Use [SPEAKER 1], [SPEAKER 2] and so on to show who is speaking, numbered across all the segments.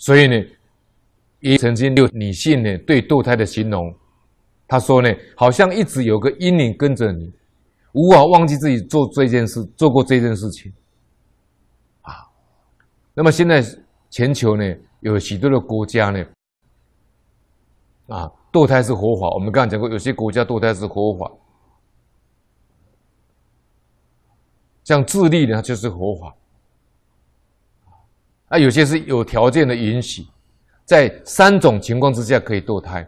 [SPEAKER 1] 所以呢，也曾经有女性呢对堕胎的形容，她说呢，好像一直有个阴灵跟着你，无法忘记自己做这件事，做过这件事情。啊，那么现在全球呢有许多的国家呢，啊，堕胎是合法。我们刚才讲过，有些国家堕胎是合法。像智利呢，它就是合法。那，有些是有条件的允许，在三种情况之下可以堕胎。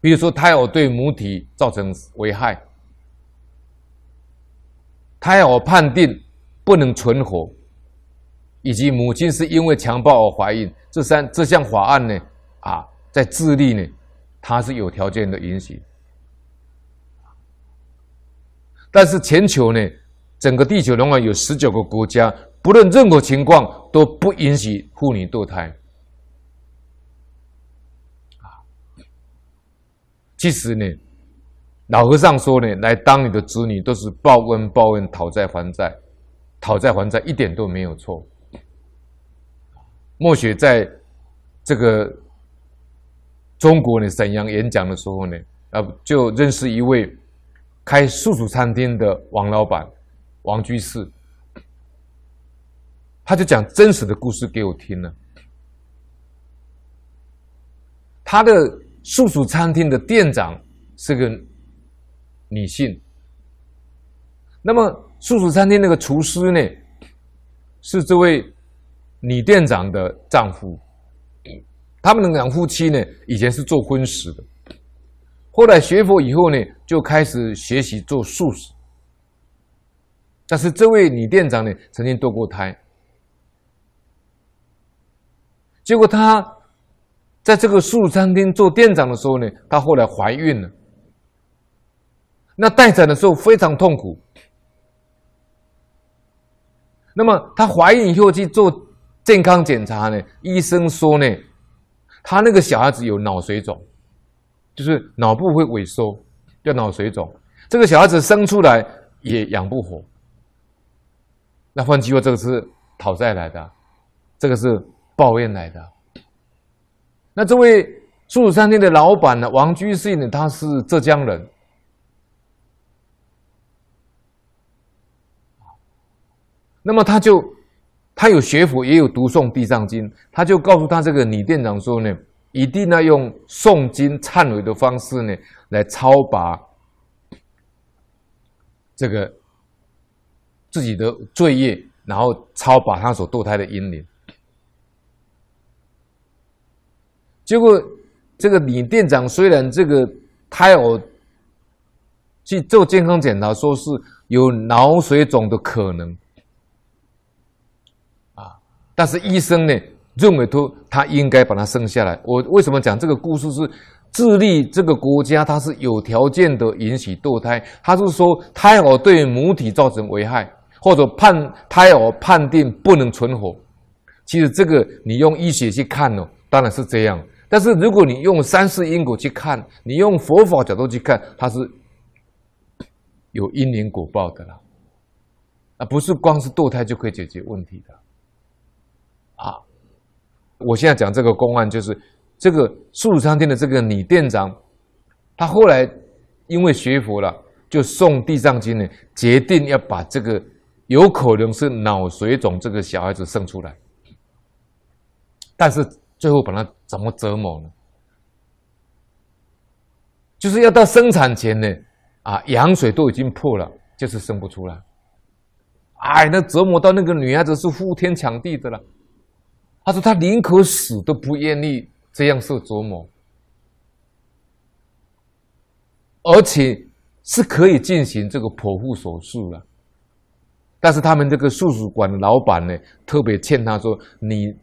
[SPEAKER 1] 比如说，胎儿对母体造成危害，胎儿判定不能存活，以及母亲是因为强暴而怀孕，这三这项法案呢，啊，在智利呢，它是有条件的允许。但是全球呢，整个地球仍然有十九个国家，不论任何情况都不允许妇女堕胎。啊，其实呢，老和尚说呢，来当你的子女都是报恩报恩，讨债还债，讨债还债一点都没有错。末学在这个中国呢，沈阳演讲的时候呢，啊，就认识一位开素食餐厅的王老板。王居士，他就讲真实的故事给我听了。他的素食餐厅的店长是个女性，那么素食餐厅那个厨师呢，是这位女店长的丈夫。他们两夫妻呢，以前是做荤食的，后来学佛以后呢，就开始学习做素食。但是这位女店长呢，曾经堕过胎，结果她在这个素餐厅做店长的时候呢，她后来怀孕了。那待产的时候非常痛苦。那么她怀孕以后去做健康检查呢，医生说呢，她那个小孩子有脑水肿，就是脑部会萎缩，叫脑水肿。这个小孩子生出来也养不活。那换句话，这个是讨债来的，这个是抱怨来的。那这位素食餐厅的老板呢，王居士呢，他是浙江人。那么他就他有学佛，也有读诵《地藏经》，他就告诉他这个女店长说呢，一定要用诵经忏悔的方式呢，来超拔这个。自己的罪业，然后超拔他所堕胎的阴灵。结果，这个女店长虽然这个胎儿去做健康检查，说是有脑水肿的可能，啊，但是医生呢认为说他应该把他生下来。我为什么讲这个故事是？智利这个国家，它是有条件的允许堕胎，它是说胎儿对母体造成危害。或者判胎儿判定不能存活，其实这个你用医学去看呢，当然是这样。但是如果你用三世因果去看，你用佛法角度去看，它是有因缘果报的啦，啊，不是光是堕胎就可以解决问题的。啊，我现在讲这个公案，就是这个素食餐厅的这个女店长，她后来因为学佛了，就诵地藏经呢，决定要把这个。有可能是脑水肿，这个小孩子生出来，但是最后把他怎么折磨呢？就是要到生产前呢，啊，羊水都已经破了，就是生不出来。哎，那折磨到那个女孩子是呼天抢地的了。他说他宁可死都不愿意这样受折磨，而且是可以进行这个剖腹手术了。但是他们这个素食馆的老板呢，特别劝他说：“你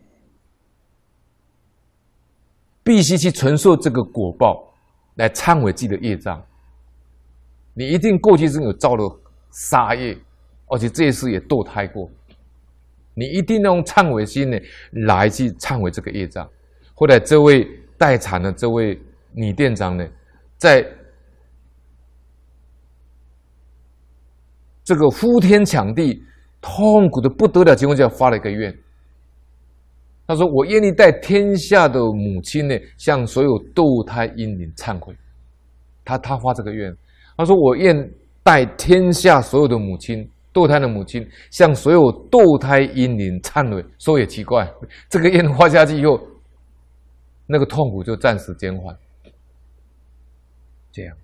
[SPEAKER 1] 必须去承受这个果报，来忏悔自己的业障。你一定过去是有造了杀业，而且这一次也堕胎过。你一定要用忏悔心呢，来去忏悔这个业障。后来这位待产的这位女店长呢，在。”这个呼天抢地、痛苦的不得了情况下发了一个愿，他说：“我愿意代天下的母亲呢，向所有堕胎婴灵忏悔。”他他发这个愿，他说：“我愿代天下所有的母亲，堕胎的母亲，向所有堕胎婴灵忏悔。”说也奇怪，这个愿发下去以后，那个痛苦就暂时减缓。这样，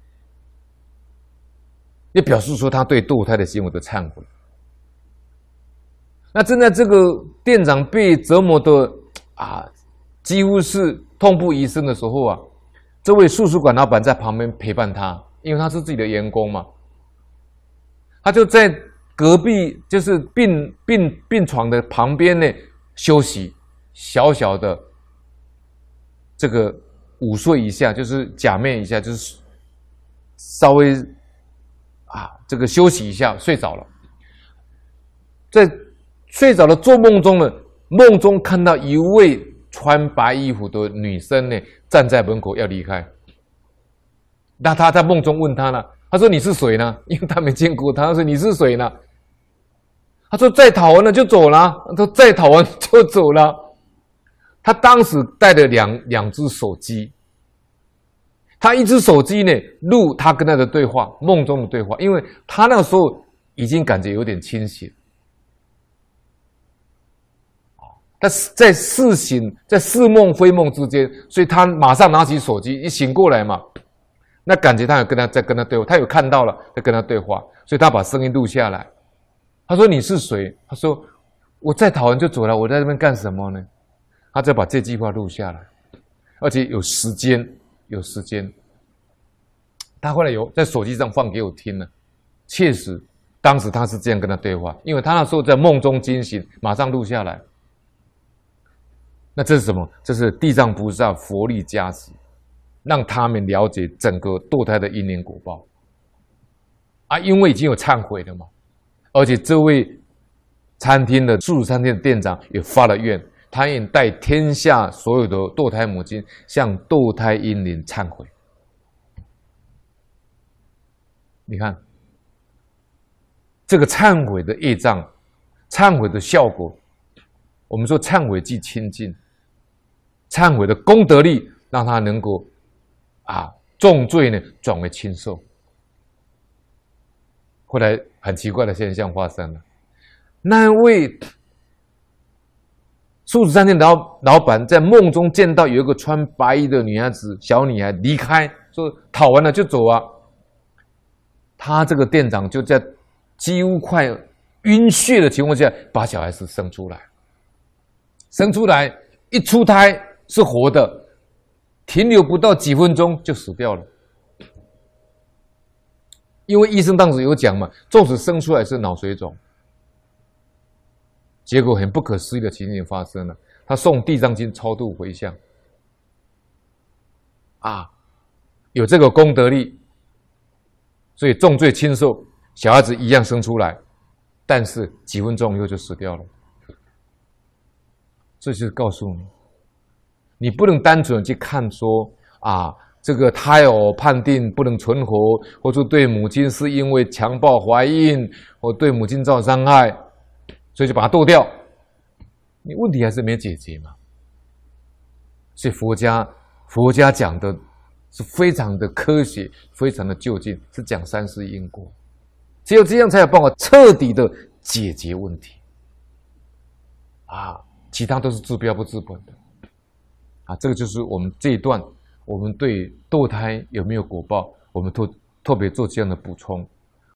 [SPEAKER 1] 也表示说他对堕胎的行为的忏悔。那正在这个店长被折磨的啊，几乎是痛不欲生的时候啊，这位素食馆老板在旁边陪伴他，因为他是自己的员工嘛。他就在隔壁，就是病病病床的旁边呢休息，小小的这个午睡一下，就是假寐一下，就是稍微啊这个休息一下，睡着了，在。睡着了，做梦中呢，梦中看到一位穿白衣服的女生呢，站在门口要离开。那他在梦中问他呢，他说：“你是谁呢？” 因为他没见过他，他说：“你是谁呢？”他说：“再讨完了就走了。”他说：“再讨完就走了。”他当时带了两两只手机，他一只手机呢录他跟他的对话，梦中的对话，因为他那个时候已经感觉有点清醒。他在似醒，在似梦非梦之间，所以他马上拿起手机，一醒过来嘛，那感觉他有跟他在跟他对话，他有看到了在跟他对话，所以他把声音录下来。他说：“你是谁？”他说：“我再讨完就走了，我在这边干什么呢？”他再把这句话录下来，而且有时间，有时间。他后来有在手机上放给我听了，确实，当时他是这样跟他对话，因为他那时候在梦中惊醒，马上录下来。那这是什么？这是地藏菩萨佛力加持，让他们了解整个堕胎的因缘果报啊！因为已经有忏悔了嘛，而且这位餐厅的素食餐厅的店长也发了愿，他愿代天下所有的堕胎母亲向堕胎婴灵忏悔。你看，这个忏悔的业障，忏悔的效果。我们说忏悔即清净，忏悔的功德力让他能够啊重罪呢转为轻受。后来很奇怪的现象发生了，那位素食餐厅老老板在梦中见到有一个穿白衣的女孩子小女孩离开，说讨完了就走啊。他这个店长就在几乎快晕血的情况下把小孩子生出来。生出来一出胎是活的，停留不到几分钟就死掉了。因为医生当时有讲嘛，纵使生出来是脑水肿，结果很不可思议的情形发生了。他诵地藏经超度回向，啊，有这个功德力，所以重罪轻受，小孩子一样生出来，但是几分钟以后就死掉了。这就是告诉你，你不能单纯去看说啊，这个胎儿判定不能存活，或者对母亲是因为强暴怀孕，或对母亲造成伤害，所以就把它剁掉。你问题还是没解决嘛。所以佛家佛家讲的是非常的科学，非常的究竟，是讲三世因果，只有这样才有办法彻底的解决问题啊。其他都是治标不治本的，啊，这个就是我们这一段，我们对堕胎有没有果报，我们特特别做这样的补充。